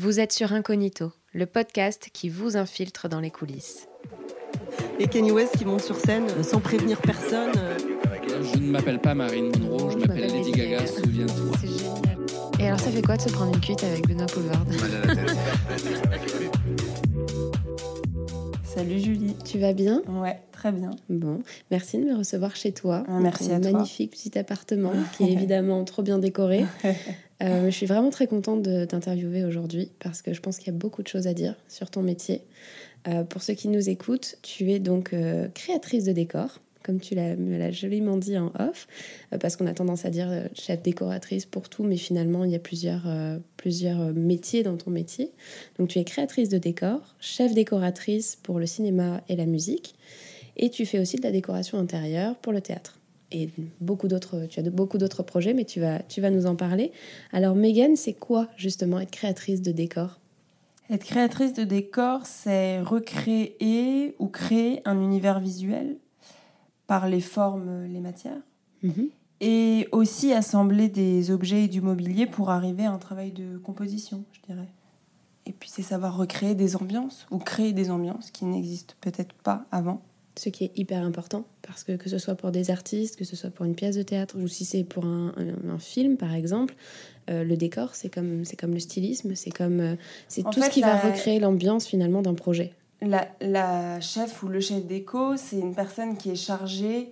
Vous êtes sur Incognito, le podcast qui vous infiltre dans les coulisses. Et Kanye West qui monte sur scène euh, sans prévenir personne. euh. Je ne m'appelle pas Marine Monroe, je m'appelle Lady Gaga, souviens-toi. C'est génial. Et alors, ça fait quoi de se prendre une cuite avec Benoît Poulvard? Salut Julie. Tu vas bien? Ouais, très bien. Bon, merci de me recevoir chez toi. Ah, merci Dans à toi. magnifique petit appartement qui est évidemment trop bien décoré. Euh, je suis vraiment très contente de t'interviewer aujourd'hui parce que je pense qu'il y a beaucoup de choses à dire sur ton métier. Euh, pour ceux qui nous écoutent, tu es donc euh, créatrice de décor, comme tu l'as me l'as joliment dit en off, parce qu'on a tendance à dire chef décoratrice pour tout, mais finalement il y a plusieurs, plusieurs métiers dans ton métier. Donc tu es créatrice de décor, chef décoratrice pour le cinéma et la musique, et tu fais aussi de la décoration intérieure pour le théâtre et beaucoup d'autres, tu as de, beaucoup d'autres projets, mais tu vas, tu vas nous en parler. Alors, Megan, c'est quoi justement être créatrice de décor Être créatrice de décor, c'est recréer ou créer un univers visuel par les formes, les matières, et aussi assembler des objets et du mobilier pour arriver à un travail de composition, je dirais. Et puis c'est savoir recréer des ambiances ou créer des ambiances qui n'existent peut-être pas avant. Ce qui est hyper important, parce que que ce soit pour des artistes, que ce soit pour une pièce de théâtre, ou si c'est pour un, un- un film, par exemple, euh, le décor, c'est comme, comme le stylisme, c'est comme, euh, c'est tout ce qui va recréer l'ambiance finalement d'un projet. La, la chef ou le chef déco, c'est une personne qui est chargée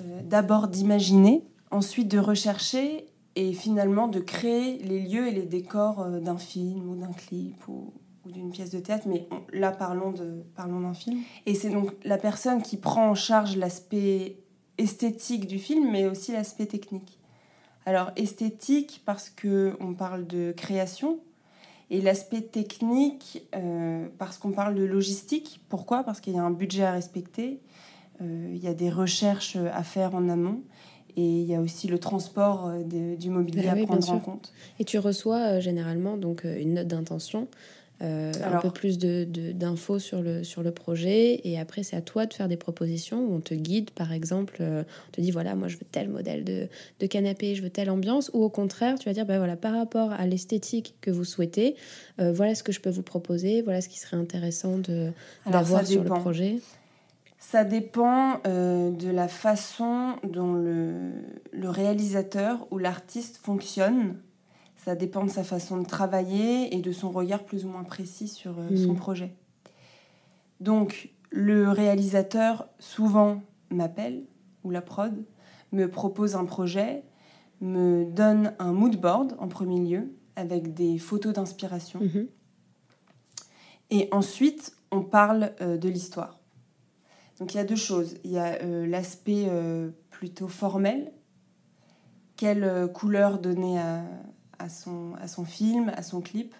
euh, d'abord d'imaginer, ensuite de rechercher et finalement de créer les lieux et les décors d'un film ou d'un clip ou, ou d'une pièce de théâtre. Mais on- là, parlons de- parlons d'un film. Et c'est donc la personne qui prend en charge l'aspect esthétique du film, mais aussi l'aspect technique. Alors esthétique parce que on parle de création, et l'aspect technique, euh, parce qu'on parle de logistique. Pourquoi? Parce qu'il y a un budget à respecter, euh, il y a des recherches à faire en amont, et il y a aussi le transport euh, de- du mobilier Ah à oui, prendre en compte. Et tu reçois euh, généralement donc une note d'intention, euh, un peu plus de, de- d'infos sur le, sur le projet, et après c'est à toi de faire des propositions où on te guide, par exemple, euh, on te dit voilà, moi je veux tel modèle de, de canapé, je veux telle ambiance, ou au contraire tu vas dire bah voilà, par rapport à l'esthétique que vous souhaitez, euh, voilà ce que je peux vous proposer, voilà ce qui serait intéressant d'avoir sur le projet. Ça dépend de la façon dont le, le réalisateur ou l'artiste fonctionne. Ça dépend de sa façon de travailler et de son regard plus ou moins précis sur euh, Mm. son projet. Donc, le réalisateur souvent m'appelle, ou la prod, me propose un projet, me donne un mood board en premier lieu, avec des photos d'inspiration. Mhm. Et ensuite, on parle euh, de l'histoire. Donc il y a deux choses. Il y a euh, l'aspect euh, plutôt formel. Quelle couleur donner à, à son, à son film, à son clip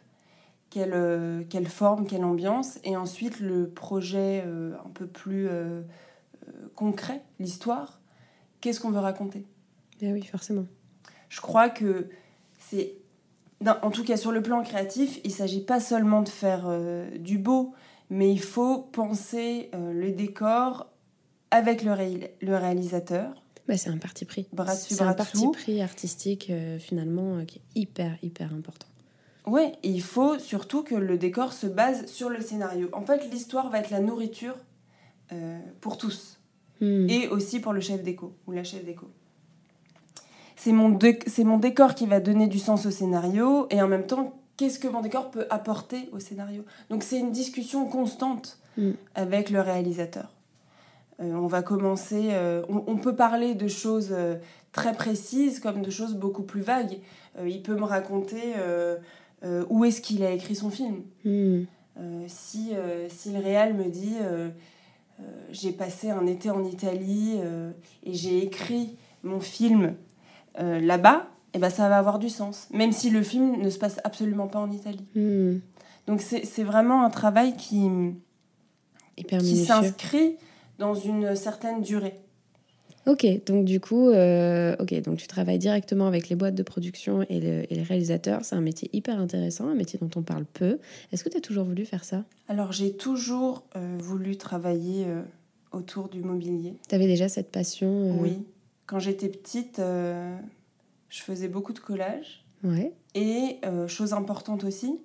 quelle, euh, quelle forme, quelle ambiance. Et ensuite, le projet euh, un peu plus euh, concret, l'histoire. Qu'est-ce qu'on veut raconter? Ah oui, forcément. je crois que c'est en tout cas sur le plan créatif il s'agit pas seulement de faire du beau mais il faut penser le décor avec le, ré- le réalisateur Bah, c'est un parti pris. C'est un parti pris artistique euh, finalement euh, qui est hyper hyper important. ouais et il faut surtout que le décor se base sur le scénario en fait l'histoire va être la nourriture euh, pour tous Hmm. et aussi pour le chef déco ou la chef déco. C'est mon, dé- mon décor qui va donner du sens au scénario et en même temps, qu'est-ce que mon décor peut apporter au scénario? Donc c'est une discussion constante Mm. avec le réalisateur. Euh, on va commencer, euh, on, on peut parler de choses euh, très précises comme de choses beaucoup plus vagues. Il peut me raconter où est-ce qu'il a écrit son film. Hmm. Si, si le réal me dit j'ai passé un été en Italie et j'ai écrit mon film là-bas, et ben ça va avoir du sens, même si le film ne se passe absolument pas en Italie. Hmm. Donc c'est vraiment un travail qui, qui s'inscrit dans une certaine durée. Ok, donc du coup, euh, ok, donc tu travailles directement avec les boîtes de production et, le- et les réalisateurs. C'est un métier hyper intéressant, un métier dont on parle peu. Est-ce que tu as toujours voulu faire ça? Alors j'ai toujours euh, voulu travailler euh, autour du mobilier. Tu avais déjà cette passion Oui. Quand j'étais petite, je faisais beaucoup de collages. Ouais. Et chose importante aussi,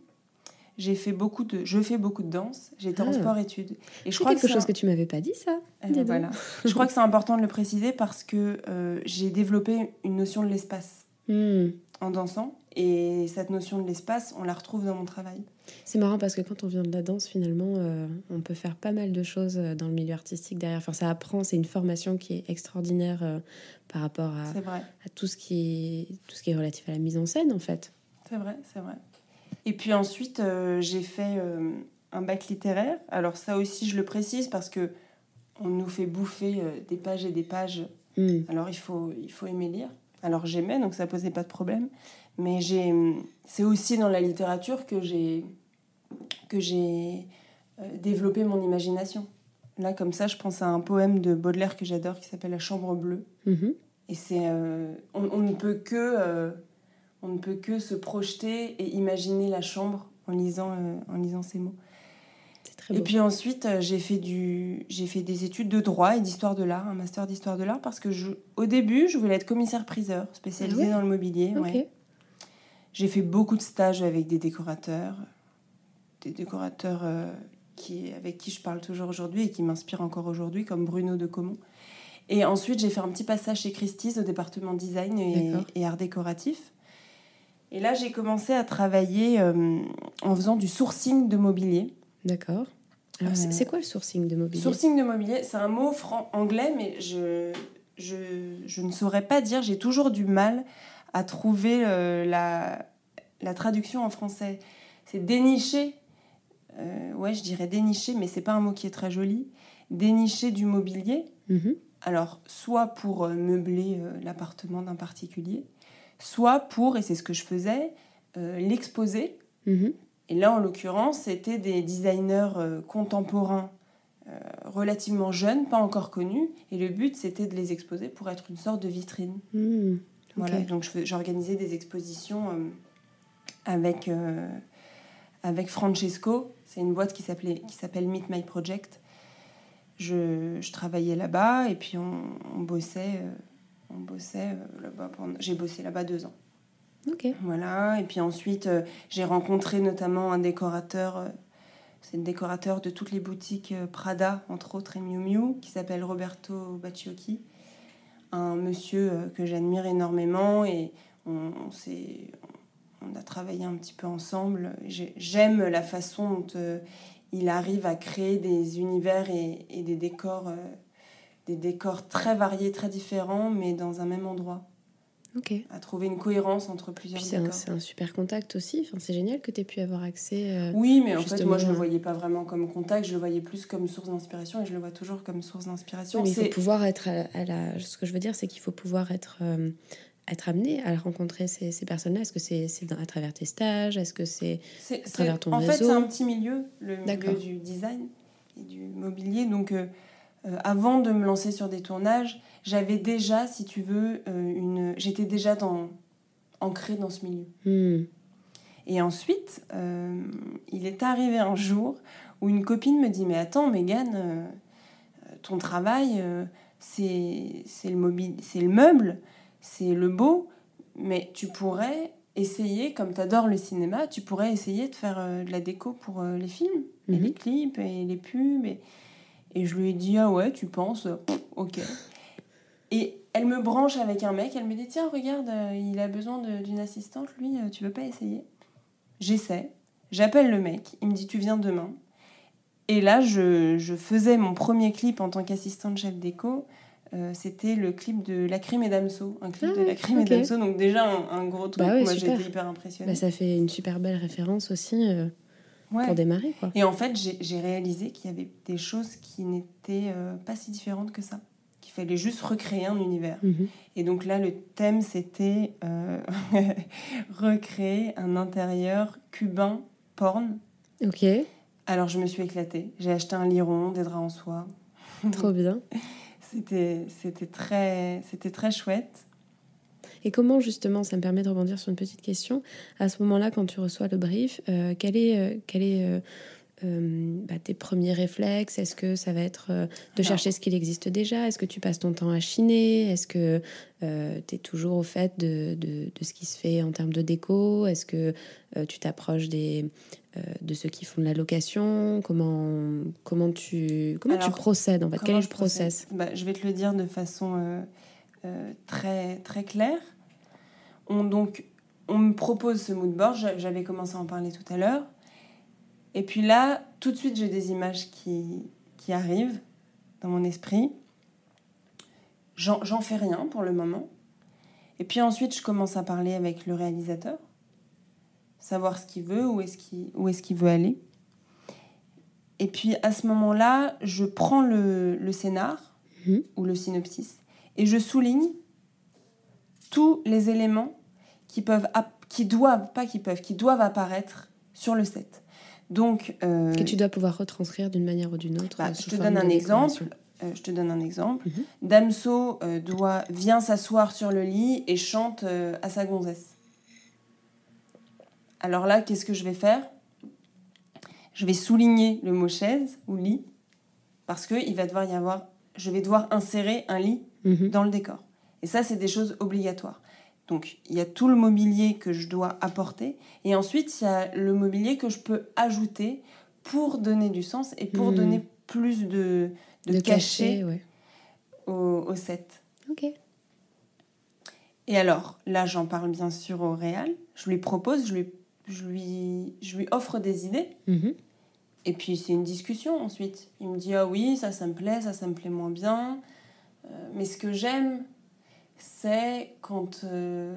j'ai fait beaucoup de, je fais beaucoup de danse. J'étais en Ah. sport-études. Et je crois quelque que chose que tu m'avais pas dit, ça. euh, voilà. Je crois que c'est important de le préciser parce que euh, j'ai développé une notion de l'espace Hmm. en dansant. Et cette notion de l'espace, on la retrouve dans mon travail. C'est marrant parce que quand on vient de la danse, finalement, euh, on peut faire pas mal de choses dans le milieu artistique derrière. Enfin, ça apprend, c'est une formation qui est extraordinaire par rapport à, à tout, ce qui est, tout ce qui est relatif à la mise en scène, en fait. C'est vrai, c'est vrai. Et puis ensuite, euh, j'ai fait euh, un bac littéraire. Alors ça aussi, je le précise parce que on nous fait bouffer euh, des pages et des pages. Hmm. Alors il faut, il faut aimer lire. Alors j'aimais, donc ça posait pas de problème. Mais j'ai, c'est aussi dans la littérature que j'ai, que j'ai développé mon imagination. Là, comme ça, je pense à un poème de Baudelaire que j'adore qui s'appelle La Chambre bleue. Mhm. Et c'est, on, on ne peut que, on ne peut que se projeter et imaginer la chambre en lisant, euh, en lisant ces mots. Très Et beau. puis ensuite, euh, j'ai fait du, j'ai fait des études de droit et d'histoire de l'art, un master d'histoire de l'art, parce que je, au début, je voulais être commissaire-priseur, spécialisé Ah dans le mobilier. Ouais. J'ai fait beaucoup de stages avec des décorateurs, des décorateurs euh, qui, avec qui je parle toujours aujourd'hui et qui m'inspirent encore aujourd'hui, comme Bruno de Comont. Et ensuite, j'ai fait un petit passage chez Christie's au département design et art décoratif. Et là, j'ai commencé à travailler euh, en faisant du sourcing de mobilier. D'accord. Alors, c'est Euh, c'est quoi le sourcing de mobilier? Sourcing de mobilier, c'est un mot anglais, mais je, je, je ne saurais pas dire. J'ai toujours du mal à trouver euh, la, la traduction en français. C'est dénicher. Ouais, je dirais dénicher, mais c'est pas un mot qui est très joli. Dénicher du mobilier. Mhm. Alors, soit pour meubler l'appartement d'un particulier, soit pour, et c'est ce que je faisais, euh, l'exposer Mhm. et là, en l'occurrence, c'était des designers euh, contemporains euh, relativement jeunes, pas encore connus. Et le but, c'était de les exposer pour être une sorte de vitrine. Hmm. Voilà, donc j'organisais des expositions avec, avec Francesco. C'est une boîte qui s'appelle Meet My Project. Je, je travaillais là-bas et puis on, on bossait, on bossait euh, là-bas. pendant- J'ai bossé là-bas deux ans. Ok. Voilà, et puis ensuite, euh, j'ai rencontré notamment un décorateur, euh, c'est le décorateur de toutes les boutiques Prada, entre autres, et Miu Miu, qui s'appelle Roberto Bacciocchi. Un monsieur que j'admire énormément et on, on s'est- on a travaillé un petit peu ensemble. J'ai- J'aime la façon dont il arrive à créer des univers et, et des décors. Des décors très variés, très différents, mais dans un même endroit. Ok. À trouver une cohérence entre plusieurs Puis c'est un, décors. c'est un super contact aussi. Enfin, c'est génial que tu aies pu avoir accès. euh, Oui, mais en fait, moi, je le ouais. voyais pas vraiment comme contact, je le voyais plus comme source d'inspiration et je le vois toujours comme source d'inspiration. Oui, mais il faut pouvoir être à, à la. Ce que je veux dire, c'est qu'il faut pouvoir être, euh, être amené à rencontrer ces, ces personnes-là. Est-ce que c'est à travers tes stages? Est-ce que c'est. c'est- à travers ton En fait, réseau? c'est un petit milieu, le milieu du design et du mobilier. Donc, euh, euh, avant de me lancer sur des tournages, j'avais déjà, si tu veux, euh, une... j'étais déjà dans... ancrée dans ce milieu. Hmm. Et ensuite, euh, il est arrivé un jour où une copine me dit Mais attends, Mégane, ton travail, c'est le, mobil- c'est le meuble, c'est le beau, mais tu pourrais essayer, comme tu adores le cinéma, tu pourrais essayer de faire de la déco pour les films, et Mhm. les clips, et les pubs. Et, et je lui ai dit Ah ouais, tu penses? Pff, Ok. Et elle me branche avec un mec, elle me dit Tiens, regarde, euh, il a besoin d'une assistante, lui, euh, tu veux pas essayer? J'essaie, j'appelle le mec, il me dit Tu viens demain. Et là, je, je faisais mon premier clip en tant qu'assistante chef déco. Euh, C'était le clip de La Crime et Damso, un clip Ah de La Crime et Damso, donc déjà un, un gros truc. Bah ouais, Moi, j'étais hyper impressionnée. Bah, ça fait une super belle référence aussi euh, Ouais. pour démarrer. Quoi. Et en fait, j'ai réalisé qu'il y avait des choses qui n'étaient euh, pas si différentes que ça. Qu'il fallait juste recréer un univers. Mhm. Et donc là, le thème, c'était euh, recréer un intérieur cubain porn. Ok, Alors je me suis éclatée. J'ai acheté un liron, des draps en soie. trop bien. C'était très, c'était très chouette. Et comment justement, ça me permet de rebondir sur une petite question, à ce moment-là, quand tu reçois le brief, euh, quel est, euh, quel est euh, euh, bah, tes premiers réflexes? Est-ce que ça va être euh, de chercher ce qu'il existe déjà? Est-ce que tu passes ton temps à chiner? Est-ce que euh, tu es toujours au fait de, de, de, ce qui se fait en termes de déco? Est-ce que tu t'approches des, de ceux qui font de la location? Comment, comment, tu, comment tu procèdes en fait? Quel est le process? Bah, Je vais te le dire de façon très, très claire. On, donc, on me propose ce mood board, j'avais commencé à en parler tout à l'heure. Et puis là, tout de suite, j'ai des images qui, qui arrivent dans mon esprit. J'en fais rien pour le moment. Et puis ensuite, je commence à parler avec le réalisateur, savoir ce qu'il veut, où est-ce qu'il est veut aller. Et puis à ce moment-là, je prends le, le scénar mhm. ou le synopsis et je souligne tous les éléments qui peuvent, qui doivent, pas qui peuvent, qui doivent apparaître sur le set. Donc, euh, que tu dois pouvoir retranscrire d'une manière ou d'une autre. Bah, je te donne un exemple. Euh, je te donne un exemple. Damso euh, doit vient s'asseoir sur le lit et chante à sa gonzesse. Alors là, qu'est-ce que je vais faire? Je vais souligner le mot chaise ou lit parce que il va devoir y avoir. Je vais devoir insérer un lit mhm. dans le décor. Et ça, c'est des choses obligatoires. Donc, il y a tout le mobilier que je dois apporter. Et ensuite, il y a le mobilier que je peux ajouter pour donner du sens et pour hmm. donner plus de, de, cachet, au, set. Ok. Et alors, là, j'en parle bien sûr au réal. Je lui propose, je lui, je lui, je lui offre des idées. Mhm. Et puis, c'est une discussion ensuite. Il me dit Ah oui, ça, ça me plaît, ça, ça me plaît moins bien. Euh, mais ce que j'aime, c'est quand... Euh,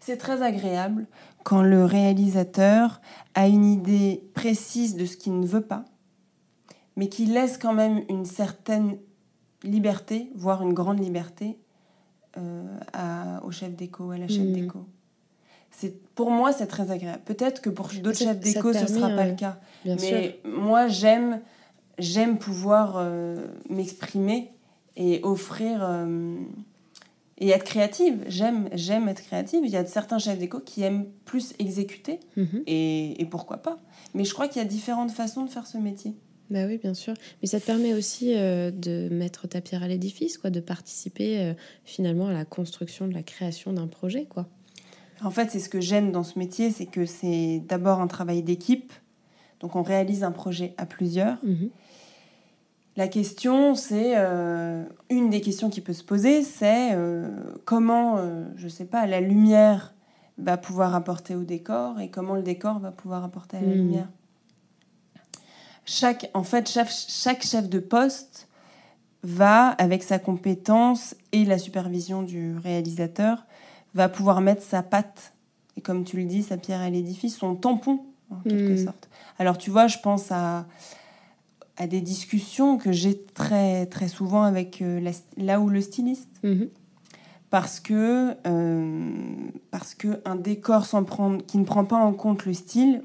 c'est très agréable quand le réalisateur a une idée précise de ce qu'il ne veut pas, mais qui laisse quand même une certaine liberté, voire une grande liberté, euh, à, au chef d'écho, à la chef mmh. C'est, pour moi, c'est très agréable. Peut-être que pour d'autres chefs d'écho, ce ne sera pas le cas. mais moi, j'aime, j'aime pouvoir euh, m'exprimer et offrir et être créative. J'aime, j'aime être créative. Il y a certains chefs d'éco qui aiment plus exécuter, mhm. et, et, pourquoi pas. Mais je crois qu'il y a différentes façons de faire ce métier. Bah oui, bien sûr. Mais ça te permet aussi euh, de mettre ta pierre à l'édifice, quoi, de participer euh, finalement à la construction, de la création d'un projet, quoi. En fait, c'est ce que j'aime dans ce métier, c'est que c'est d'abord un travail d'équipe. Donc, on réalise un projet à plusieurs. Mhm. La question, c'est euh, une des questions qui peut se poser, c'est euh, comment, euh, je ne sais pas, la lumière va pouvoir apporter au décor et comment le décor va pouvoir apporter à la hmm. lumière. Chaque, en fait, chaque, chaque, chef de poste va, avec sa compétence et la supervision du réalisateur, va pouvoir mettre sa patte et, comme tu le dis, sa pierre à l'édifice, son tampon, en quelque hmm. sorte. Alors, tu vois, je pense à à des discussions que j'ai très, très souvent avec euh, là où le styliste. Mhm. Parce que, euh, parce que un décor sans prendre, qui ne prend pas en compte le style,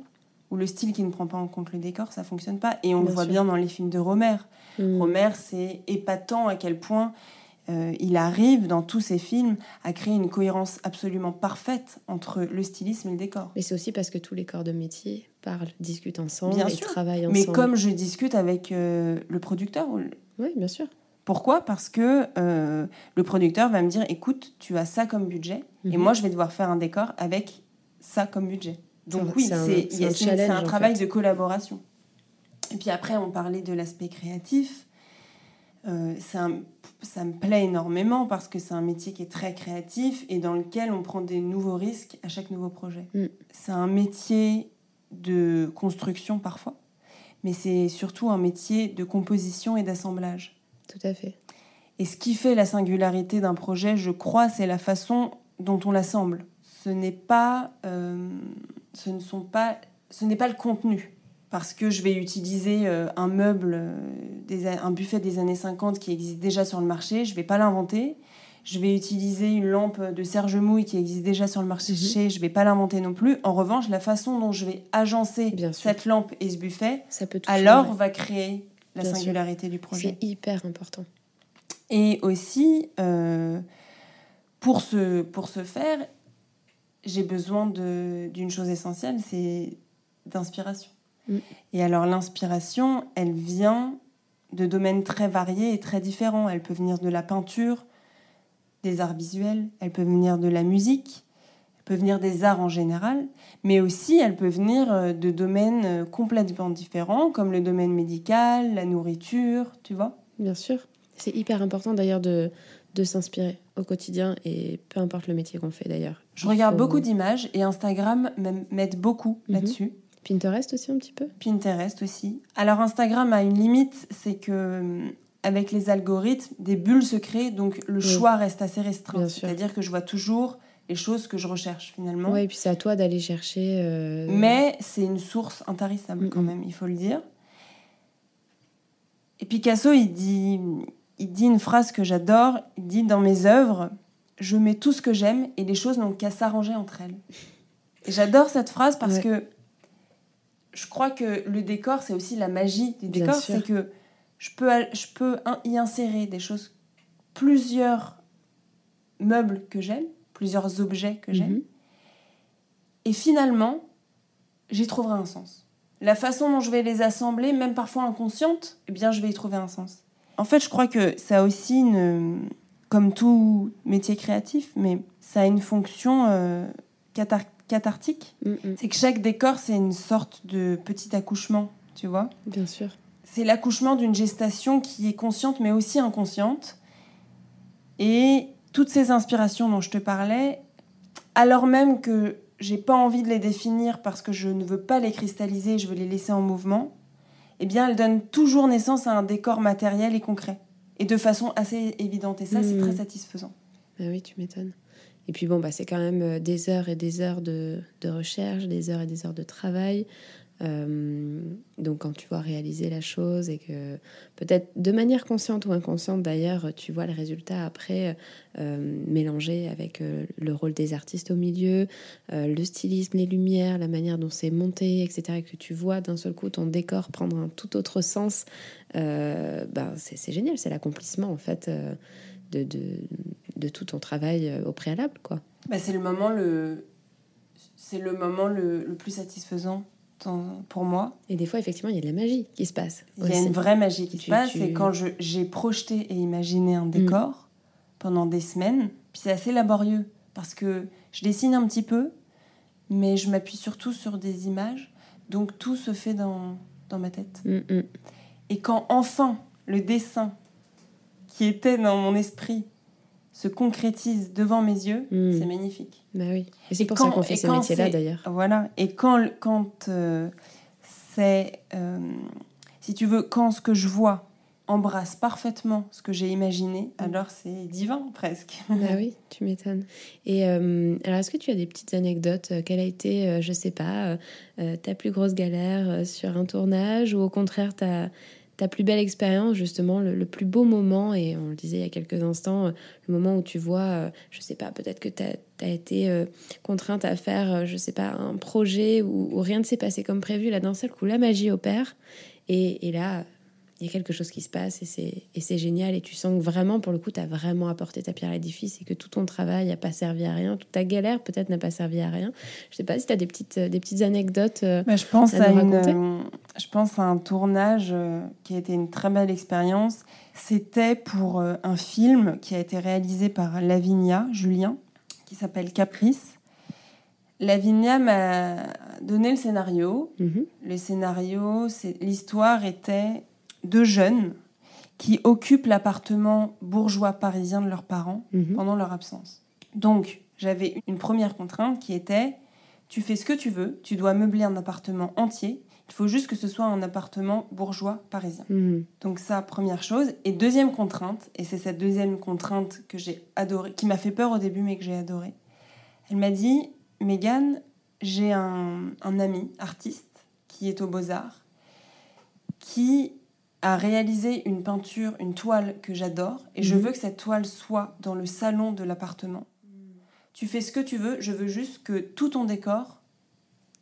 ou le style qui ne prend pas en compte le décor, ça fonctionne pas. Et on le voit bien dans les films de Romer. Mhm. Romer, c'est épatant à quel point euh, il arrive dans tous ses films à créer une cohérence absolument parfaite entre le stylisme et le décor. Mais c'est aussi parce que tous les corps de métier parlent, discutent ensemble bien et travaillent ensemble. Mais comme je discute avec euh, le producteur. Oui, bien sûr. Pourquoi? Parce que euh, le producteur va me dire écoute, tu as ça comme budget et mhm. moi je vais devoir faire un décor avec ça comme budget. Donc oui, c'est un, travail de collaboration. Et puis après, on parlait de l'aspect créatif. Euh, ça, ça me plaît énormément parce que c'est un métier qui est très créatif et dans lequel on prend des nouveaux risques à chaque nouveau projet. Mm. C'est un métier de construction parfois, mais c'est surtout un métier de composition et d'assemblage. Tout à fait. Et ce qui fait la singularité d'un projet, je crois, c'est la façon dont on l'assemble. Ce n'est pas, euh, ce ne sont pas, ce n'est pas le contenu parce que je vais utiliser euh, un meuble, euh, un buffet des années 50 qui existe déjà sur le marché, je ne vais pas l'inventer. Je vais utiliser une lampe de Serge Mouille qui existe déjà sur le marché, mhm. je ne vais pas l'inventer non plus. En revanche, la façon dont je vais agencer cette lampe et ce buffet, alors va créer la singularité du projet. C'est hyper important. Et aussi, euh, pour, ce, pour ce faire, j'ai besoin d'une chose essentielle, c'est d'inspiration. Mm. Et alors l'inspiration, elle vient de domaines très variés et très différents. Elle peut venir de la peinture, des arts visuels, elle peut venir de la musique, elle peut venir des arts en général, mais aussi elle peut venir euh, de domaines euh, complètement différents, comme le domaine médical, la nourriture, tu vois Bien sûr. C'est hyper important d'ailleurs de, de s'inspirer au quotidien et peu importe le métier qu'on fait d'ailleurs. Je regarde beaucoup d'images et Instagram m'aide beaucoup mhm. là-dessus. Pinterest aussi un petit peu? Pinterest aussi. Alors Instagram a une limite, c'est que avec les algorithmes, des bulles se créent, donc le choix reste assez restreint. C'est-à-dire que je vois toujours les choses que je recherche finalement. Oui, et puis c'est à toi d'aller chercher. Euh, Mais c'est une source intarissable quand même, il faut le dire. Et Picasso, il dit, il dit une phrase que j'adore. Il dit Dans mes œuvres, je mets tout ce que j'aime et les choses n'ont qu'à s'arranger entre elles. Et j'adore cette phrase parce que je crois que le décor, c'est aussi la magie du décor. C'est que je peux, je peux y insérer des choses, plusieurs meubles que j'aime, plusieurs objets que j'aime. Mhm. Et finalement, j'y trouverai un sens. La façon dont je vais les assembler, même parfois inconsciente, eh bien, je vais y trouver un sens. En fait, je crois que ça a aussi une, comme tout métier créatif, mais ça a une fonction euh, cathartique. Mm, mm. C'est que chaque décor, c'est une sorte de petit accouchement, tu vois Bien sûr. C'est l'accouchement d'une gestation qui est consciente, mais aussi inconsciente. Et toutes ces inspirations dont je te parlais, alors même que j'ai pas envie de les définir parce que je ne veux pas les cristalliser, je veux les laisser en mouvement, eh bien, elles donnent toujours naissance à un décor matériel et concret. Et de façon assez évidente. Et ça, c'est très mmh. satisfaisant. Bah oui, tu m'étonnes. Et puis bon, bah, c'est quand même euh, des heures et des heures de, de, recherche, des heures et des heures de travail. Euh, donc quand tu vois réaliser la chose et que peut-être de manière consciente ou inconsciente d'ailleurs, tu vois le résultat après euh, mélangé avec euh, le rôle des artistes au milieu, le stylisme, les lumières, la manière dont c'est monté, etc. Et que tu vois d'un seul coup ton décor prendre un tout autre sens, ben c'est génial, c'est l'accomplissement en fait de, de, de, tout ton travail au préalable. quoi. Bah, c'est le moment le... C'est le moment le, le plus satisfaisant pour moi. Et des fois, effectivement, il y a de la magie qui se passe. Il y a une vraie magie qui se passe. C'est quand j'ai projeté et imaginé un décor mm. pendant des semaines. Puis c'est assez laborieux parce que je dessine un petit peu, mais je m'appuie surtout sur des images. Donc tout se fait dans, dans ma tête. Mm, mm. Et quand enfin le dessin qui était dans mon esprit se concrétise devant mes yeux, c'est magnifique. Bah oui. Et c'est pour ça qu'on fait ce métier-là d'ailleurs. Voilà. Et quand, quand euh, c'est. Euh, si tu veux, quand ce que je vois embrasse parfaitement ce que j'ai imaginé, mm. alors c'est divin presque. Bah oui, tu m'étonnes. Et euh, alors, est-ce que tu as des petites anecdotes? Quelle a été, je sais pas, ta plus grosse galère sur un tournage ou au contraire ta ta plus belle expérience, justement, le, plus beau moment, et on le disait il y a quelques instants, euh, le moment où tu vois, euh, je sais pas, peut-être que tu as, été euh, contrainte à faire, je sais pas, un projet où, rien ne s'est passé comme prévu, là d'un seul coup, la magie opère, et, et là, il y a quelque chose qui se passe et c'est génial. Et tu sens que vraiment, pour le coup, tu as vraiment apporté ta pierre à l'édifice et que tout ton travail n'a pas servi à rien. Toute ta galère, peut-être, n'a pas servi à rien. Je sais pas si tu as des petites, des petites anecdotes euh, je pense à, une, euh, Je pense à un tournage euh, qui a été une très belle expérience. C'était pour un film qui a été réalisé par Lavinia, Julien, qui s'appelle Caprice. Lavinia m'a donné le scénario. Mm-hmm. Le scénario, l'histoire était deux jeunes qui occupent l'appartement bourgeois parisien de leurs parents mhm. pendant leur absence. Donc, j'avais une première contrainte qui était tu fais ce que tu veux, tu dois meubler un appartement entier, il faut juste que ce soit un appartement bourgeois parisien. Mhm. Donc ça, première chose. Et deuxième contrainte, et c'est cette deuxième contrainte que j'ai adorée, qui m'a fait peur au début mais que j'ai adorée. Elle m'a dit, Megan, j'ai un, un ami artiste qui est aux beaux-arts, qui à réaliser une peinture, une toile que j'adore, et je mhm. veux que cette toile soit dans le salon de l'appartement. Tu fais ce que tu veux, je veux juste que tout ton décor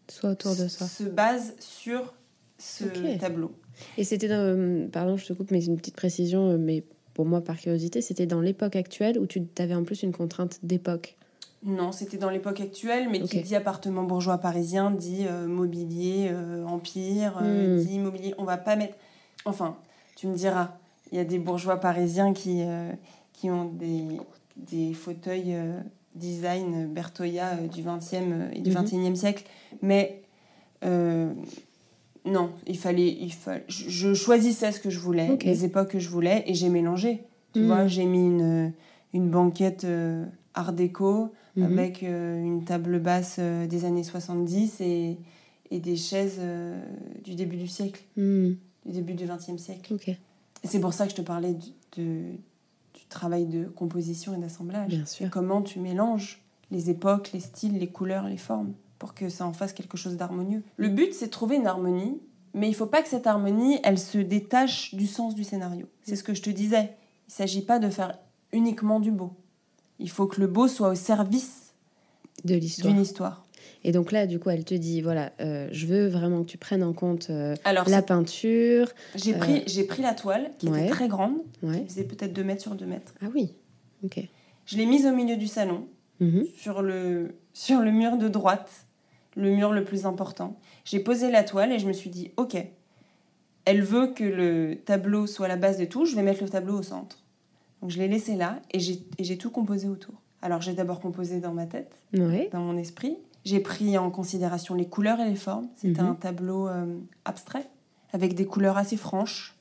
soit autour de ça. Se base sur ce tableau. Et c'était dans, euh, pardon, je te coupe, mais une petite précision, euh, mais pour moi par curiosité, c'était dans l'époque actuelle où tu avais en plus une contrainte d'époque. Non, c'était dans l'époque actuelle, mais qui dit appartement bourgeois parisien dit euh, mobilier empire, hmm. dit immobilier. On va pas mettre. Enfin, tu me diras, il y a des bourgeois parisiens qui, qui ont des, des fauteuils design Bertoya du 20e et du 21e mhm. siècle, mais non, il fallait, il fallait. Je choisissais ce que je voulais, les époques que je voulais, et j'ai mélangé. Tu hmm. vois, j'ai mis une, une banquette art déco mhm. avec euh, une table basse euh, des années 70 et, et des chaises euh, du début du siècle, mhm. Du début du XXe siècle. Et c'est pour ça que je te parlais du, du travail de composition et d'assemblage. Bien sûr. Comment tu mélanges les époques, les styles, les couleurs, les formes pour que ça en fasse quelque chose d'harmonieux. Le but, c'est de trouver une harmonie, mais il faut pas que cette harmonie, elle se détache du sens du scénario. C'est ce que je te disais. Il s'agit pas de faire uniquement du beau. Il faut que le beau soit au service. D'une histoire. Et donc là, du coup, elle te dit voilà, euh, je veux vraiment que tu prennes en compte euh, la peinture. J'ai pris, euh, j'ai pris la toile qui était très grande, qui faisait peut-être 2 mètres sur 2 mètres. Ah oui, ok. Je l'ai mise au milieu du salon, mhm. sur, le, sur le mur de droite, le mur le plus important. J'ai posé la toile et je me suis dit ok, elle veut que le tableau soit la base de tout, je vais mettre le tableau au centre. Donc je l'ai laissé là et j'ai tout composé autour. Alors j'ai d'abord composé dans ma tête, dans mon esprit. J'ai pris en considération les couleurs et les formes. C'était mhm. un tableau euh, abstrait avec des couleurs assez franches.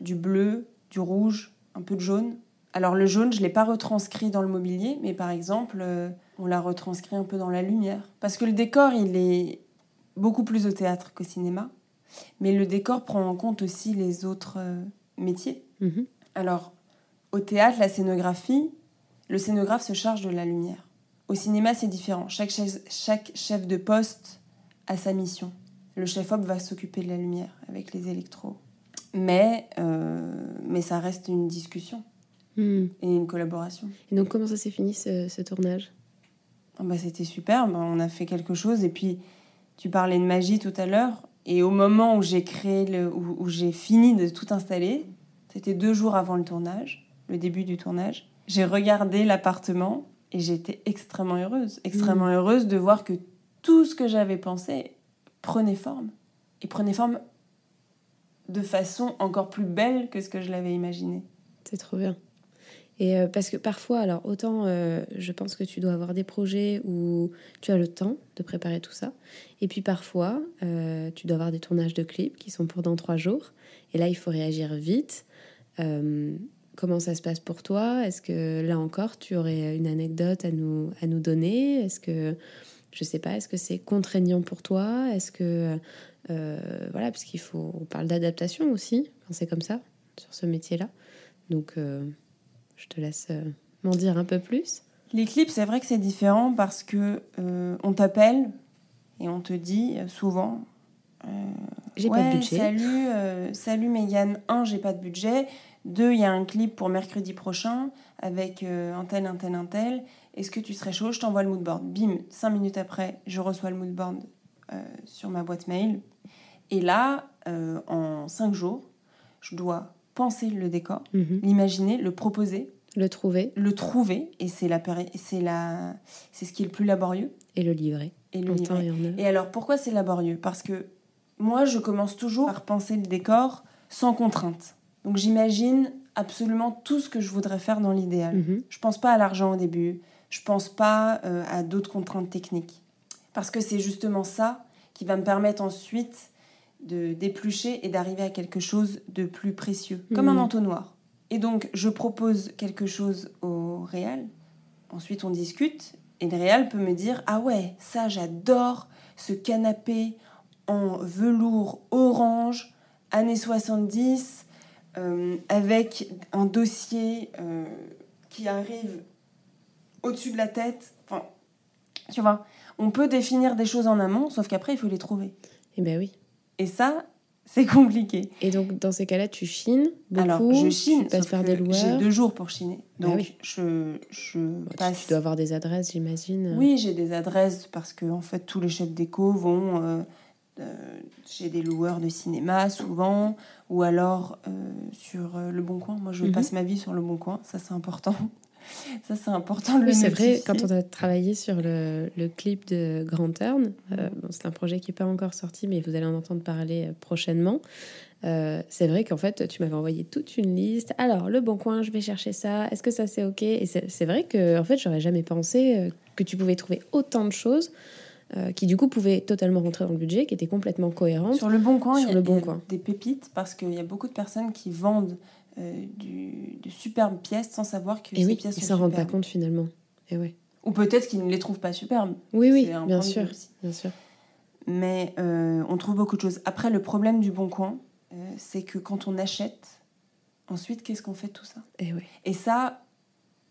Du bleu, du rouge, un peu de jaune. Alors le jaune, je ne l'ai pas retranscrit dans le mobilier, mais par exemple, euh, on l'a retranscrit un peu dans la lumière. Parce que le décor, il est beaucoup plus au théâtre qu'au cinéma. Mais le décor prend en compte aussi les autres euh, métiers. Mhm. Alors, au théâtre, la scénographie, le scénographe se charge de la lumière. Au cinéma, c'est différent. Chaque chef, chaque chef de poste a sa mission. Le chef-op va s'occuper de la lumière avec les électros. Mais, euh, mais ça reste une discussion hmm. et une collaboration. Et donc, comment ça s'est fini ce, tournage? Oh, bah, C'était super. Bah, on a fait quelque chose. Et puis, tu parlais de magie tout à l'heure. Et au moment où j'ai créé le, où j'ai fini de tout installer, c'était deux jours avant le tournage le début du tournage, j'ai regardé l'appartement et j'étais extrêmement heureuse, extrêmement mm. heureuse de voir que tout ce que j'avais pensé prenait forme et prenait forme de façon encore plus belle que ce que je l'avais imaginé. C'est trop bien. Et euh, parce que parfois, alors autant euh, je pense que tu dois avoir des projets où tu as le temps de préparer tout ça. Et puis parfois, euh, tu dois avoir des tournages de clips qui sont pour dans trois jours. Et là, il faut réagir vite. Comment ça se passe pour toi? Est-ce que là encore, tu aurais une anecdote à nous, à nous donner? Est-ce que, je sais pas, est-ce que c'est contraignant pour toi? Est-ce que, euh, voilà, parce qu'il faut, on parle d'adaptation aussi quand c'est comme ça, sur ce métier-là. Donc, euh, je te laisse euh, m'en dire un peu plus. Les clips, c'est vrai que c'est différent parce que on t'appelle et on te dit souvent j'ai pas de budget. Salut, salut Mégane. Un, j'ai pas de budget. Deux, il y a un clip pour mercredi prochain avec euh, un tel, un tel, un tel. Est-ce que tu serais chaud? Je t'envoie le moodboard. Bim, cinq minutes après, je reçois le moodboard euh, sur ma boîte mail. Et là, euh, en cinq jours, je dois penser le décor, mhm. l'imaginer, le proposer. Le trouver. Le trouver. Et c'est la, c'est la, c'est ce qui est le plus laborieux. Et le livrer. Et le livrer. Et alors, pourquoi c'est laborieux? Parce que moi, je commence toujours par penser le décor sans contrainte. Donc j'imagine absolument tout ce que je voudrais faire dans l'idéal. Mhm. Je pense pas à l'argent au début, je pense pas euh, à d'autres contraintes techniques. Parce que c'est justement ça qui va me permettre ensuite de d'éplucher et d'arriver à quelque chose de plus précieux, comme un mhm. entonnoir. Et donc je propose quelque chose au réel, ensuite on discute, et le réel peut me dire Ah ouais, ça j'adore ce canapé en velours orange, années 70, euh, avec un dossier euh, qui arrive au-dessus de la tête. Enfin, tu vois, on peut définir des choses en amont, sauf qu'après, il faut les trouver. Eh ben oui. Et ça, c'est compliqué. Et donc, dans ces cas-là, tu chines beaucoup, Alors, je chine, tu faire des loueurs. J'ai deux jours pour chiner. Ah donc, je, je passe... Tu dois avoir des adresses, j'imagine. Oui, j'ai des adresses parce que, en fait, tous les chefs d'éco vont... Euh, j'ai des loueurs de cinéma souvent, ou alors euh, sur euh, Le Bon Coin. Moi, je mhm. passe ma vie sur Le Bon Coin, ça c'est important. Ça, c'est important de le Oui, c'est vrai, quand on a travaillé sur le, le clip de Grand Turn, euh, Mhm. bon, c'est un projet qui n'est pas encore sorti, mais vous allez en entendre parler euh, prochainement. Euh, c'est vrai qu'en fait, tu m'avais envoyé toute une liste. Alors, le bon coin, je vais chercher ça. Est-ce que ça, c'est OK? Et c'est vrai que, en fait, j'aurais jamais pensé euh, que tu pouvais trouver autant de choses euh, qui, du coup, pouvaient totalement rentrer dans le budget, qui étaient complètement cohérentes. Sur le bon coin, Sur il y a, le Bon a Coin. des pépites parce qu'il y a beaucoup de personnes qui vendent euh, du, de superbes pièces sans savoir que Et ces oui, pièces ils s'en rendent pas compte finalement. Et ouais. Ou peut-être qu'ils ne les trouvent pas superbes. Oui, oui, bien sûr, bien sûr. Mais euh, on trouve beaucoup de choses. Après, le problème du bon coin, c'est que quand on achète, ensuite, qu'est-ce qu'on fait de tout ça? Et ouais. Et ça,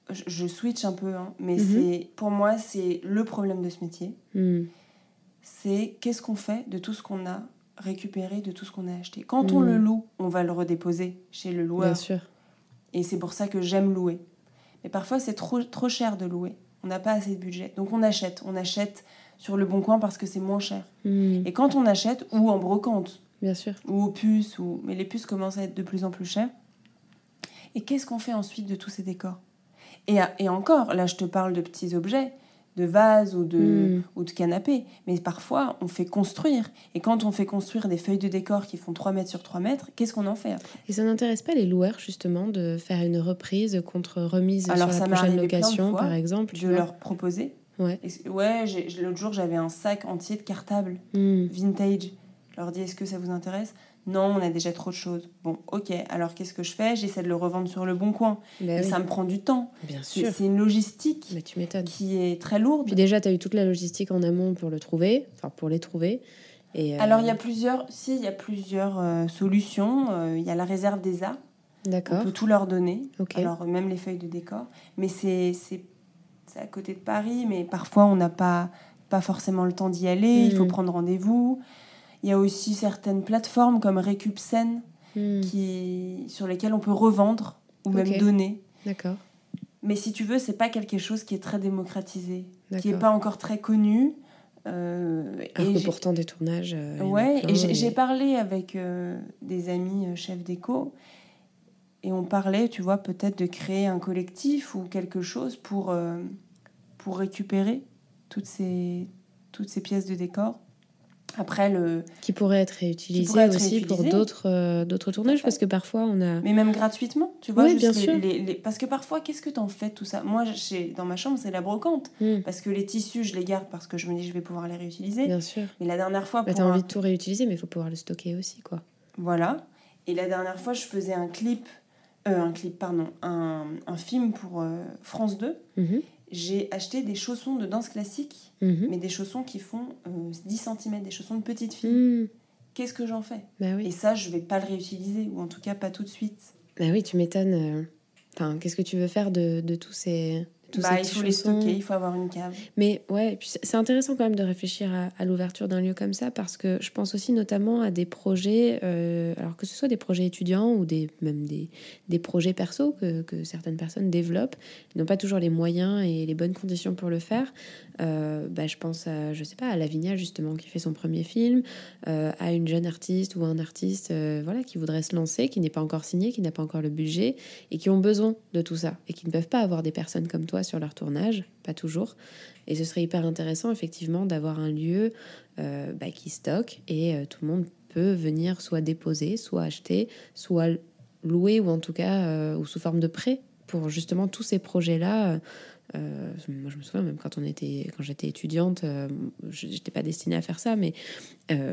je, switch un peu, hein, mais Mhm. c'est pour moi, c'est le problème de ce métier. Hmm. c'est qu'est-ce qu'on fait de tout ce qu'on a récupéré, de tout ce qu'on a acheté. Quand on Mm. le loue, on va le redéposer chez le Bien loueur. sûr. Et c'est pour ça que j'aime louer. Mais parfois, c'est trop, trop cher de louer. On n'a pas assez de budget. Donc on achète. On achète sur le bon coin parce que c'est moins cher. Hmm. Et quand on achète, ou en brocante, Bien sûr. ou aux puces, ou... mais les puces commencent à être de plus en plus chères. Et qu'est-ce qu'on fait ensuite de tous ces décors? Et, et encore, là je te parle de petits objets, de vases ou de, Mm. ou de canapés. Mais parfois, on fait construire. Et quand on fait construire des feuilles de décor qui font 3 mètres sur 3 mètres, qu'est-ce qu'on en fait après? Et ça n'intéresse pas les loueurs justement de faire une reprise contre remise Alors, sur ça la prochaine location, par exemple De leur proposer. Ouais. Et ouais, l'autre jour, j'avais un sac entier de cartables Hmm. vintage. Je leur dis, est-ce que ça vous intéresse? Non, on a déjà trop de choses. Bon, ok, alors qu'est-ce que je fais? J'essaie de le revendre sur le bon coin. Bah Et oui, ça me prend du temps. bien sûr. c'est une logistique tu qui est très lourde. Puis déjà, tu as eu toute la logistique en amont pour le trouver, enfin pour les trouver. Et, euh, Alors, il y a plusieurs, si, il y a plusieurs euh, solutions. Euh, Il y a la réserve des arts. On D'accord. peut tout leur donner. Ok. Alors, même les feuilles de décor. Mais c'est à côté de Paris, mais parfois, on n'a pas, pas forcément le temps d'y aller. Il faut Mhm. prendre rendez-vous. Il y a aussi certaines plateformes comme RécupScène Hmm. qui, sur lesquelles on peut revendre ou même donner. D'accord. Mais si tu veux, c'est pas quelque chose qui est très démocratisé, qui est pas encore très connu. Euh, Alors et que pourtant des tournages. euh, ouais, plein et j'ai et- j'ai parlé avec euh, des amis euh, chefs d'éco et on parlait, tu vois, peut-être de créer un collectif ou quelque chose pour, euh, pour récupérer toutes ces, toutes ces pièces de décor. Après, le... Qui pourrait être réutilisé aussi pour d'autres euh, d'autres tournages, parce que parfois on a. mais même gratuitement, tu vois. Oui, juste bien les- sûr. les- les- Parce que parfois, qu'est-ce que t'en fais tout ça? Moi, dans ma chambre, c'est la brocante. Hmm, Parce que les tissus, je les garde parce que je me dis je vais pouvoir les réutiliser. Bien sûr. Mais la dernière fois, Bah, pour t'as un- envie de tout réutiliser, mais il faut pouvoir le stocker aussi, quoi. Voilà. Et la dernière fois, je faisais un clip, euh, un clip, pardon, un, un film pour euh, France 2. Mhm, J'ai acheté des chaussons de danse classique, mhm. mais des chaussons qui font euh, 10 cm, des chaussons de petite fille. Hmm, Qu'est-ce que j'en fais? Bah Et ça, je vais pas le réutiliser, ou en tout cas pas tout de suite. Bah oui, tu m'étonnes. euh, Enfin, qu'est-ce que tu veux faire de, de tous ces. Bah, il faut les stocker, il faut avoir une cave. Mais ouais, c'est intéressant quand même de réfléchir à, à l'ouverture d'un lieu comme ça parce que je pense aussi notamment à des projets, euh, alors que ce soit des projets étudiants ou des, même des, des projets perso que, que certaines personnes développent, n'ont pas toujours les moyens et les bonnes conditions pour le faire. Euh, bah, je pense à, je sais pas, à Lavinia justement qui fait son premier film, euh, à une jeune artiste ou un artiste voilà, qui voudrait se lancer, qui n'est pas encore signé, qui n'a pas encore le budget et qui ont besoin de tout ça et qui ne peuvent pas avoir des personnes comme toi sur leur tournage, pas toujours. Et ce serait hyper intéressant effectivement d'avoir un lieu euh, bah, qui stocke et euh, tout le monde peut venir soit déposer, soit acheter, soit louer ou en tout cas euh, ou sous forme de prêt pour justement tous ces projets-là. moi, je me souviens même quand quand j'étais étudiante, euh, j'étais pas destinée à faire ça, mais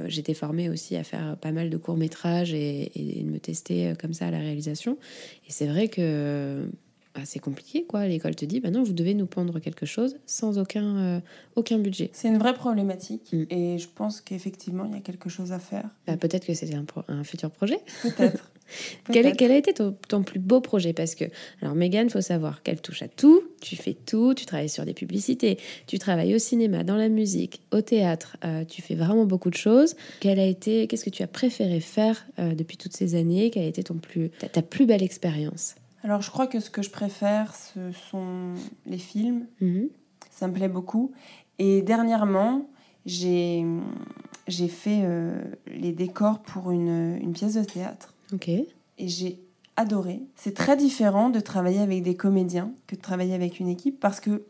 j'étais formée aussi à faire pas mal de courts métrages et, et de me tester comme ça à la réalisation. Et c'est vrai que bah, c'est compliqué, quoi. L'école te dit, bah non, vous devez nous pondre quelque chose sans aucun, euh, aucun budget. C'est une vraie problématique, Mm. et je pense qu'effectivement, il y a quelque chose à faire. Bah, peut-être que c'était un, pro- un futur projet. Peut-être. Quel, a été ton, ton plus beau projet? Parce que, alors Megan, faut savoir qu'elle touche à tout, tu fais tout, tu travailles sur des publicités, tu travailles au cinéma, dans la musique, au théâtre, euh, tu fais vraiment beaucoup de choses. Quel a été, qu'est-ce que tu as préféré faire euh, depuis toutes ces années? Quelle a été ton plus, ta, ta plus belle expérience? Alors, je crois que ce que je préfère, ce sont les films. Mhm. Ça me plaît beaucoup. Et dernièrement, j'ai j'ai fait euh, les décors pour une, une pièce de théâtre. Ok. Et j'ai adoré. C'est très différent de travailler avec des comédiens que de travailler avec une équipe parce que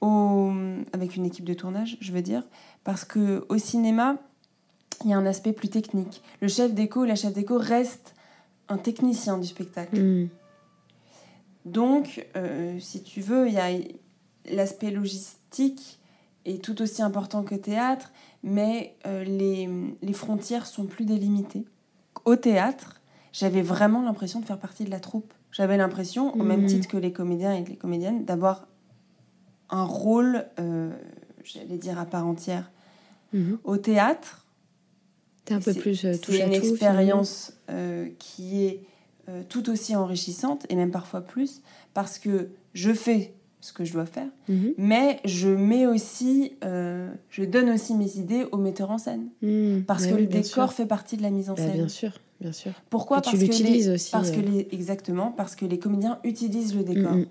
au, avec une équipe de tournage, je veux dire, parce que au cinéma, il y a un aspect plus technique. Le chef d'écho, la chef d'écho reste un technicien du spectacle. Mm. Donc, euh, si tu veux, il y a l'aspect logistique est tout aussi important que théâtre, mais euh, les, les frontières sont plus délimitées. Au théâtre, j'avais vraiment l'impression de faire partie de la troupe. J'avais l'impression, au même Mhm. titre que les comédiens et les comédiennes, d'avoir un rôle, euh, j'allais dire, à part entière. Mhm. Au théâtre, T'es un peu plus c'est une expérience euh, qui est euh, tout aussi enrichissante, et même parfois plus, parce que je fais ce que je dois faire, finalement. mais je mets aussi, euh, je donne aussi mes idées au metteur en scène. Mhm. Parce Bah que oui, le décor sûr. fait partie de la mise en Bah, scène. bien sûr, bien sûr. Pourquoi Et tu Parce que l'utilises les- aussi, Parce que euh. les, exactement, parce que les comédiens utilisent le décor. Mhm.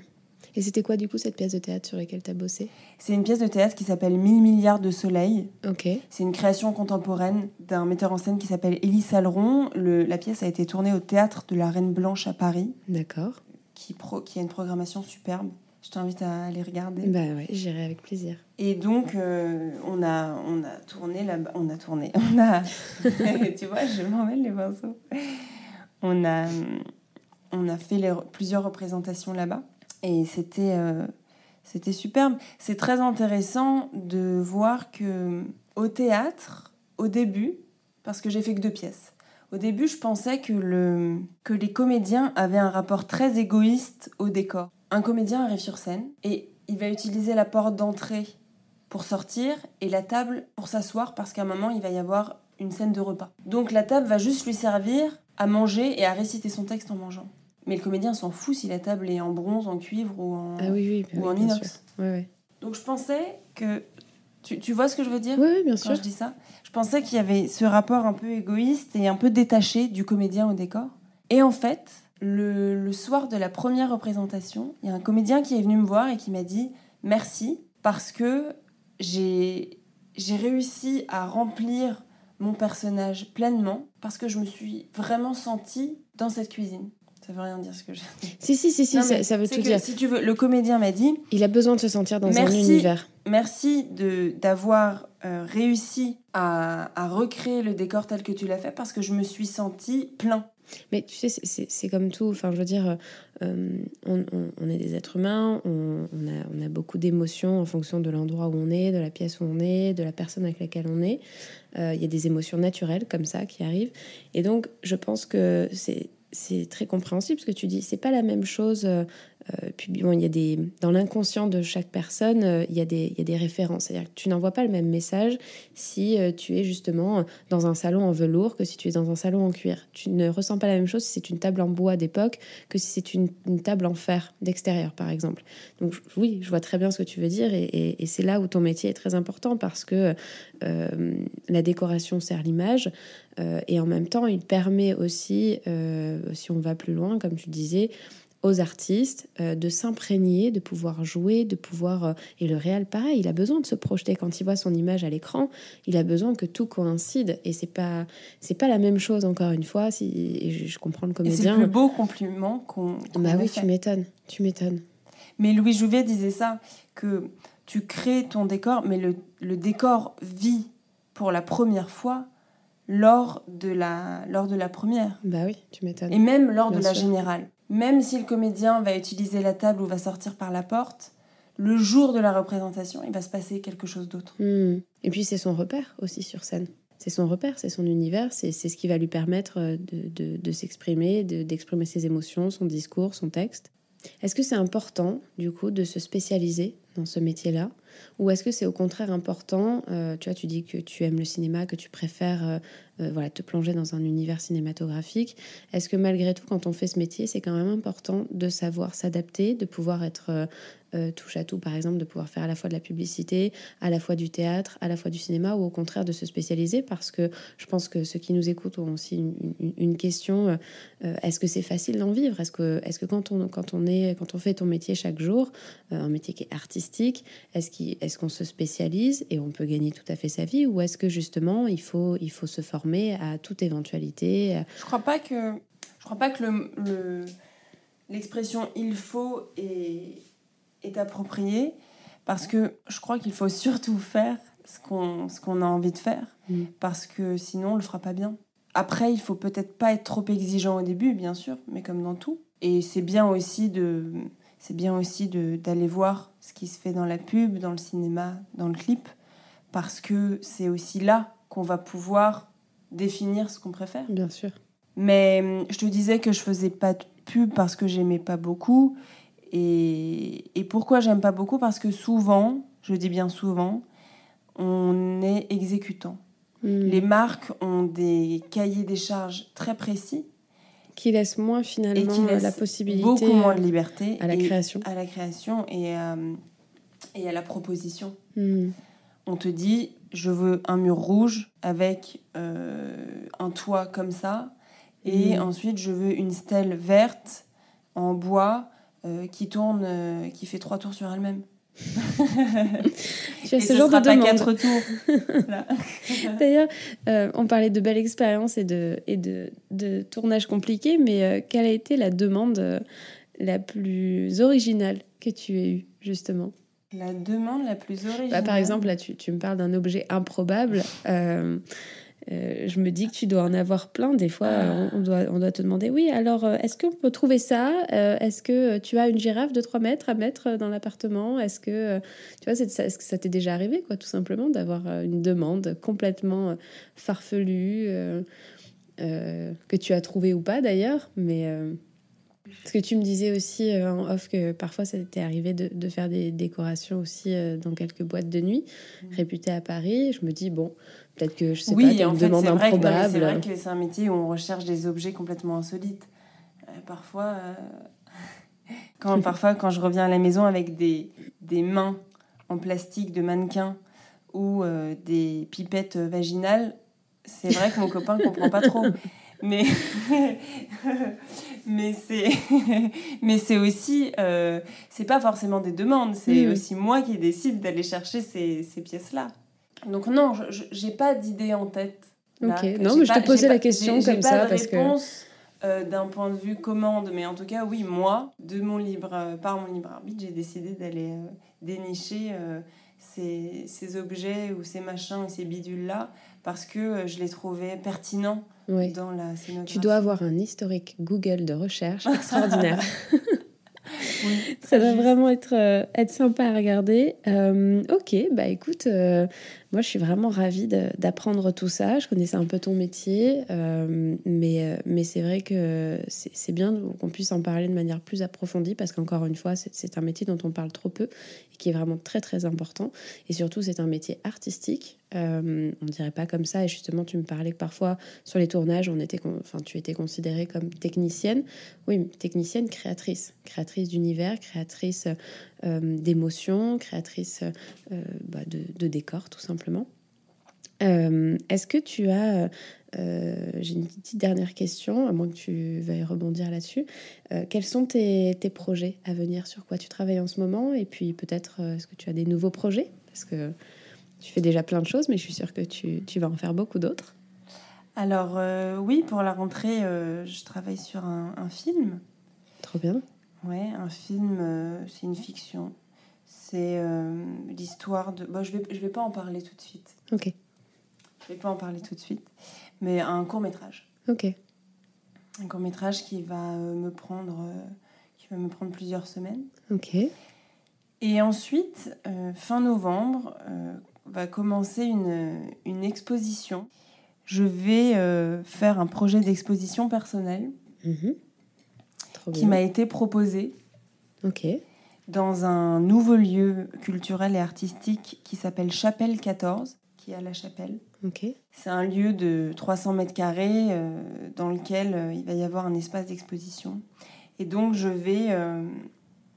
Et c'était quoi du coup cette pièce de théâtre sur laquelle tu as bossé? C'est une pièce de théâtre qui s'appelle 1000 milliards de soleil. Ok. C'est une création contemporaine d'un metteur en scène qui s'appelle Élie Saleron. Le- la pièce a été tournée au théâtre de la Reine Blanche à Paris, D'accord. qui, pro- qui a une programmation superbe. Je t'invite à aller regarder. Bah ouais, j'irai avec plaisir. Et donc, euh, on, a, on a tourné là-bas. On a tourné. On a. tu vois, je m'emmène les pinceaux. On a, on a fait les- plusieurs représentations là-bas. Et c'était euh, c'était superbe. C'est très intéressant de voir que au théâtre, au début, parce que j'ai fait que deux pièces, au début, je pensais que, le, que les comédiens avaient un rapport très égoïste au décor. Un comédien arrive sur scène et il va utiliser la porte d'entrée pour sortir et la table pour s'asseoir parce qu'à un moment, il va y avoir une scène de repas. Donc la table va juste lui servir à manger et à réciter son texte en mangeant. Mais le comédien s'en fout si la table est en bronze, en cuivre ou en, Ah oui, oui. bah ou oui, en bien inox. Donc je pensais que... Tu, tu vois ce que je veux dire ouais, bien quand sûr. je dis ça? Je pensais qu'il y avait ce rapport un peu égoïste et un peu détaché du comédien au décor. Et en fait, le, le soir de la première représentation, il y a un comédien qui est venu me voir et qui m'a dit merci parce que j'ai j'ai réussi à remplir mon personnage pleinement parce que je me suis vraiment sentie dans cette cuisine. Ça veut rien dire ce que dit. Si, si, si, si Non, ça, veut tout dire. Si tu veux, le comédien m'a dit Il a besoin de se sentir dans un Merci. univers. merci de d'avoir euh, réussi à, à recréer le décor tel que tu l'as fait parce que je me suis sentie plein. Mais tu sais, c'est- comme tout. Enfin, je veux dire, euh, on, on- on est des êtres humains, on, on a, on a beaucoup d'émotions en fonction de l'endroit où on est, de la pièce où on est, de la personne avec laquelle on est. Euh, Il y a des émotions naturelles comme ça qui arrivent. Et donc, je pense que c'est c'est très compréhensible ce que tu dis. C'est pas la même chose. Euh, puis bon, il y a des dans l'inconscient de chaque personne, euh, il y a des il y a des références. C'est-à-dire que tu n'envoies pas le même message si euh, tu es justement dans un salon en velours que si tu es dans un salon en cuir. Tu ne ressens pas la même chose si c'est une table en bois d'époque que si c'est une, table en fer d'extérieur, par exemple. Donc oui, je vois très bien ce que tu veux dire et, c'est là où ton métier est très important parce que la décoration sert l'image et en même temps, il permet aussi, si on va plus loin, comme tu disais, aux artistes euh, de s'imprégner, de pouvoir jouer, de pouvoir... euh, et le réel, pareil, il a besoin de se projeter. Quand il voit son image à l'écran, il a besoin que tout coïncide. Et c'est pas, c'est pas la même chose, encore une fois. Si, et je, je comprends le Et c'est le comédien. plus beau compliment qu'on Bah oui, fait. tu m'étonnes. Tu m'étonnes. Mais Louis Jouvet disait ça, que tu crées ton décor, mais le, le décor vit pour la première fois lors de la, lors de la première. Bah oui, tu m'étonnes. Et même lors de la sûr. générale. Même si le comédien va utiliser la table ou va sortir par la porte, le jour de la représentation, il va se passer quelque chose d'autre. Hmm. Et puis c'est son repère aussi sur scène. C'est son repère, c'est son univers, c'est ce qui va lui permettre euh, de, de- de s'exprimer, de- d'exprimer ses émotions, son discours, son texte. Est-ce que c'est important, du coup, de se spécialiser dans ce métier-là? Ou est-ce que c'est au contraire important euh, Tu vois, tu dis que tu aimes le cinéma, que tu préfères euh, euh, voilà, te plonger dans un univers cinématographique. Est-ce que malgré tout, quand on fait ce métier, c'est quand même important de savoir s'adapter, de pouvoir être euh, touche à tout, par exemple, de pouvoir faire à la fois de la publicité, à la fois du théâtre, à la fois du cinéma, ou au contraire de se spécialiser, parce que je pense que ceux qui nous écoutent ont aussi une, question euh, euh, est-ce que c'est facile d'en vivre? Est-ce que, est-ce que quand, on, quand, on est, quand on fait ton métier chaque jour, un métier qui est artistique, est-ce, qu'il- est-ce qu'on se spécialise et on peut gagner tout à fait sa vie, ou est-ce que justement il faut, il faut se former à toute éventualité Je crois pas que, je crois pas que le- l'expression il faut est, est appropriée parce que je crois qu'il faut surtout faire ce qu'on, a envie de faire Mm. parce que sinon on le fera pas bien. Après, il faut peut-être pas être trop exigeant au début, bien sûr, mais comme dans tout. Et c'est bien aussi de, c'est bien aussi d'aller voir ce qui se fait dans la pub, dans le cinéma, dans le clip, parce que c'est aussi là qu'on va pouvoir définir ce qu'on préfère. Bien sûr. Mais hum, je te disais que je faisais pas de pub parce que j'aimais pas beaucoup. Et, et pourquoi j'aime pas beaucoup? Parce que souvent, je dis bien souvent, on est exécutant. Mm. Les marques ont des cahiers des charges très précis Qui laisse moins et finalement qui laissent la possibilité beaucoup moins de euh, liberté à la création. à la création et à, et à la proposition. Mm. On te dit, je veux un mur rouge avec euh, un toit comme ça, et Mm. ensuite je veux une stèle verte en bois euh, qui tourne, euh, qui fait trois tours sur elle-même. Tu as et ce ce genre de sera pas demande. quatre tours. D'ailleurs, euh, on parlait de belles expériences et de, et de, de tournages compliqués, mais quelle a été la demande la plus originale que tu aies eue, justement? La demande la plus originale. Bah, Par exemple, là, tu, tu me parles d'un objet improbable. Euh, je me dis que tu dois en avoir plein. Des fois, euh, on, doit, on doit te demander oui, alors, euh, est-ce qu'on peut trouver ça Euh, Est-ce que tu as une girafe de 3 mètres à mettre dans l'appartement Est-ce que, tu vois, est-ce que ça t'est déjà arrivé, quoi, tout simplement, d'avoir une demande complètement farfelue euh, que tu as trouvée ou pas, d'ailleurs Mais. parce que tu me disais aussi euh, en off que parfois ça t'était arrivé de, de faire des décorations aussi euh, dans quelques boîtes de nuit réputées à Paris. Je me dis, bon, peut-être que je sais pas, oui, t'as en une fait, demande c'est vrai, que, non, mais improbable. c'est vrai que c'est un métier où on recherche des objets complètement insolites. Euh, parfois, euh, quand, parfois, quand je reviens à la maison avec des, des mains en plastique de mannequin ou euh, des pipettes vaginales, c'est vrai que mon copain ne comprend pas trop. Mais, mais c'est mais c'est aussi c'est pas forcément des demandes c'est aussi moi qui décide d'aller chercher ces, ces pièces là donc non j'ai pas d'idée en tête là. Ok. Non, mais je te posais la question comme pas ça de parce que- réponse, euh, d'un point de vue commande mais en tout cas oui moi de mon libre euh, par mon libre arbitre j'ai décidé d'aller euh, dénicher euh, ces, ces objets ou ces machins ou ces bidules là parce que je les trouvais pertinents Oui. dans la scénographie. Tu dois avoir un historique Google de recherche extraordinaire. Oui, Ça doit juste. vraiment être, euh, être sympa à regarder. Euh, ok, bah écoute, euh, moi je suis vraiment ravie d'apprendre tout ça. Je connaissais un peu ton métier, euh, mais, euh, mais c'est vrai que c'est bien qu'on puisse en parler de manière plus approfondie parce qu'encore une fois, c'est- un métier dont on parle trop peu et qui est vraiment très très important. Et surtout, c'est un métier artistique. Euh, on dirait pas comme ça. Et justement, tu me parlais que parfois sur les tournages, on était, enfin, tu étais considérée comme technicienne. Oui, technicienne, créatrice, créatrice d'univers, créatrice euh, d'émotions, créatrice bah, de, de décors, tout simplement. Euh, Est-ce que tu as, euh, j'ai une petite dernière question, à moins que tu veuilles rebondir là-dessus. Euh, quels sont tes, tes projets à venir? Sur quoi tu travailles en ce moment? Et puis peut-être, euh, est-ce que tu as des nouveaux projets? Parce que tu fais déjà plein de choses, mais je suis sûre que tu, tu vas en faire beaucoup d'autres. Alors euh, oui, pour la rentrée, euh, je travaille sur un, un film. Trop bien. Ouais, un film, euh, c'est une fiction. C'est euh, l'histoire de... Bon, je vais, je vais pas en parler tout de suite. Ok, Je vais pas en parler tout de suite. Mais un court métrage. ok. Un court métrage qui va euh, me prendre... euh, qui va me prendre plusieurs semaines. Ok, Et ensuite, euh, fin novembre, euh, va commencer une, une exposition. Je vais euh, faire un projet d'exposition personnelle Mhm. Qui m'a été proposé Ok, dans un nouveau lieu culturel et artistique qui s'appelle Chapelle 14, qui est à la Chapelle. ok. C'est un lieu de 300 mètres carrés euh, dans lequel euh, il va y avoir un espace d'exposition. Et donc, je vais, euh,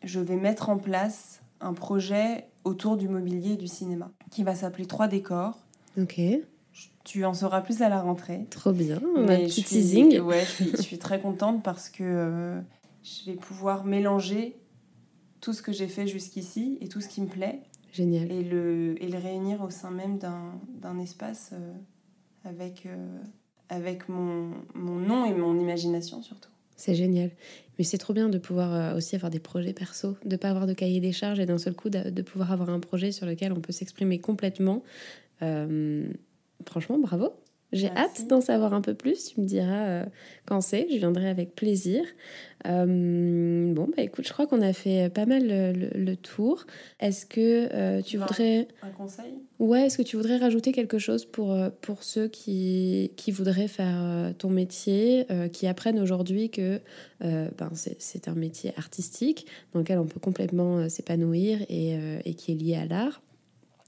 je vais mettre en place un projet autour du mobilier et du cinéma qui va s'appeler Trois décors. Ok, Tu en sauras plus à la rentrée. trop bien. Je suis, teasing. Ouais, je suis, je suis très contente parce que je vais pouvoir mélanger tout ce que j'ai fait jusqu'ici et tout ce qui me plaît Génial. et le, et le réunir au sein même d'un espace euh, avec, euh, avec mon, mon nom et mon imagination surtout. C'est génial. Mais c'est trop bien de pouvoir euh, aussi avoir des projets perso, de pas avoir de cahier des charges et d'un seul coup de, pouvoir avoir un projet sur lequel on peut s'exprimer complètement. Euh, franchement, bravo. J'ai hâte d'en savoir un peu plus. Tu me diras euh, quand c'est. Je viendrai avec plaisir. Euh, bon, bah écoute, je crois qu'on a fait pas mal le, tour. Est-ce que euh, tu voudrais. Un conseil? Ouais, est-ce que tu voudrais rajouter quelque chose pour, pour ceux qui, qui voudraient faire ton métier, qui apprennent aujourd'hui que ben, c'est un métier artistique dans lequel on peut complètement s'épanouir et, et qui est lié à l'art?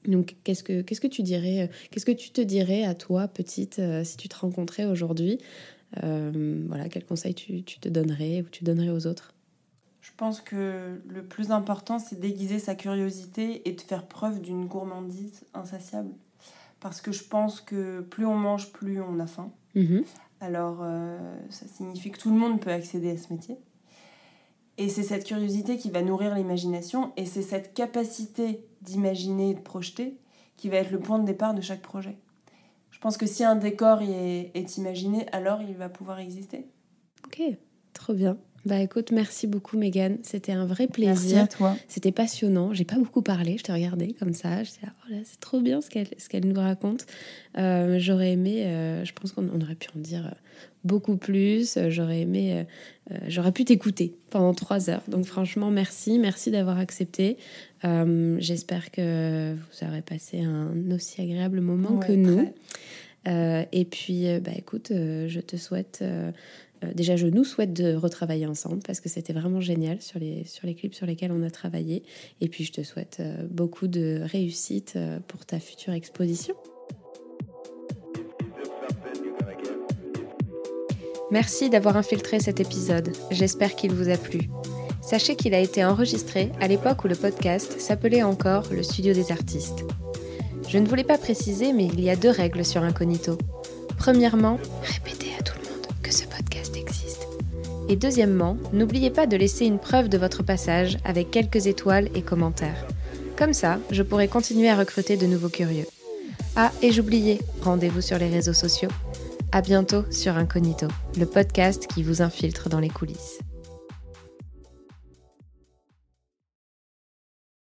Donc, qu'est-ce que, qu'est-ce que tu dirais, euh, qu'est-ce que tu te dirais à toi, petite, euh, si tu te rencontrais aujourd'hui euh, Voilà, quel conseil tu, tu, te donnerais ou tu donnerais aux autres? Je pense que le plus important, c'est d'aiguiser sa curiosité et de faire preuve d'une gourmandise insatiable. Parce que je pense que plus on mange, plus on a faim. Mm-hmm. Alors, ça signifie que tout le monde peut accéder à ce métier. Et c'est cette curiosité qui va nourrir l'imagination et c'est cette capacité d'imaginer et de projeter qui va être le point de départ de chaque projet. Je pense que si un décor est, imaginé, alors il va pouvoir exister. Ok, trop bien. Bah écoute, merci beaucoup Megan, c'était un vrai plaisir. Merci à toi. C'était passionnant, j'ai pas beaucoup parlé, je te regardais comme ça, je disais, oh c'est trop bien ce qu'elle ce qu'elle nous raconte. Euh, j'aurais aimé, euh, je pense qu'on aurait pu en dire euh, beaucoup plus, j'aurais aimé, j'aurais pu t'écouter pendant trois heures. Donc franchement, merci, merci d'avoir accepté. J'espère que vous aurez passé un aussi agréable moment que nous. et puis, bah écoute, je te souhaite déjà, je nous souhaite de retravailler ensemble parce que c'était vraiment génial sur les, sur les clips sur lesquels on a travaillé. Et puis, je te souhaite euh, beaucoup de réussite euh, pour ta future exposition. Merci d'avoir infiltré cet épisode. J'espère qu'il vous a plu. Sachez qu'il a été enregistré à l'époque où le podcast s'appelait encore le Studio des artistes. Je ne voulais pas préciser, mais il y a deux règles sur Incognito. Premièrement, répétez Et deuxièmement, n'oubliez pas de laisser une preuve de votre passage avec quelques étoiles et commentaires. Comme ça, je pourrai continuer à recruter de nouveaux curieux. Ah, et j'oubliais, rendez-vous sur les réseaux sociaux. À bientôt sur Incognito, le podcast qui vous infiltre dans les coulisses.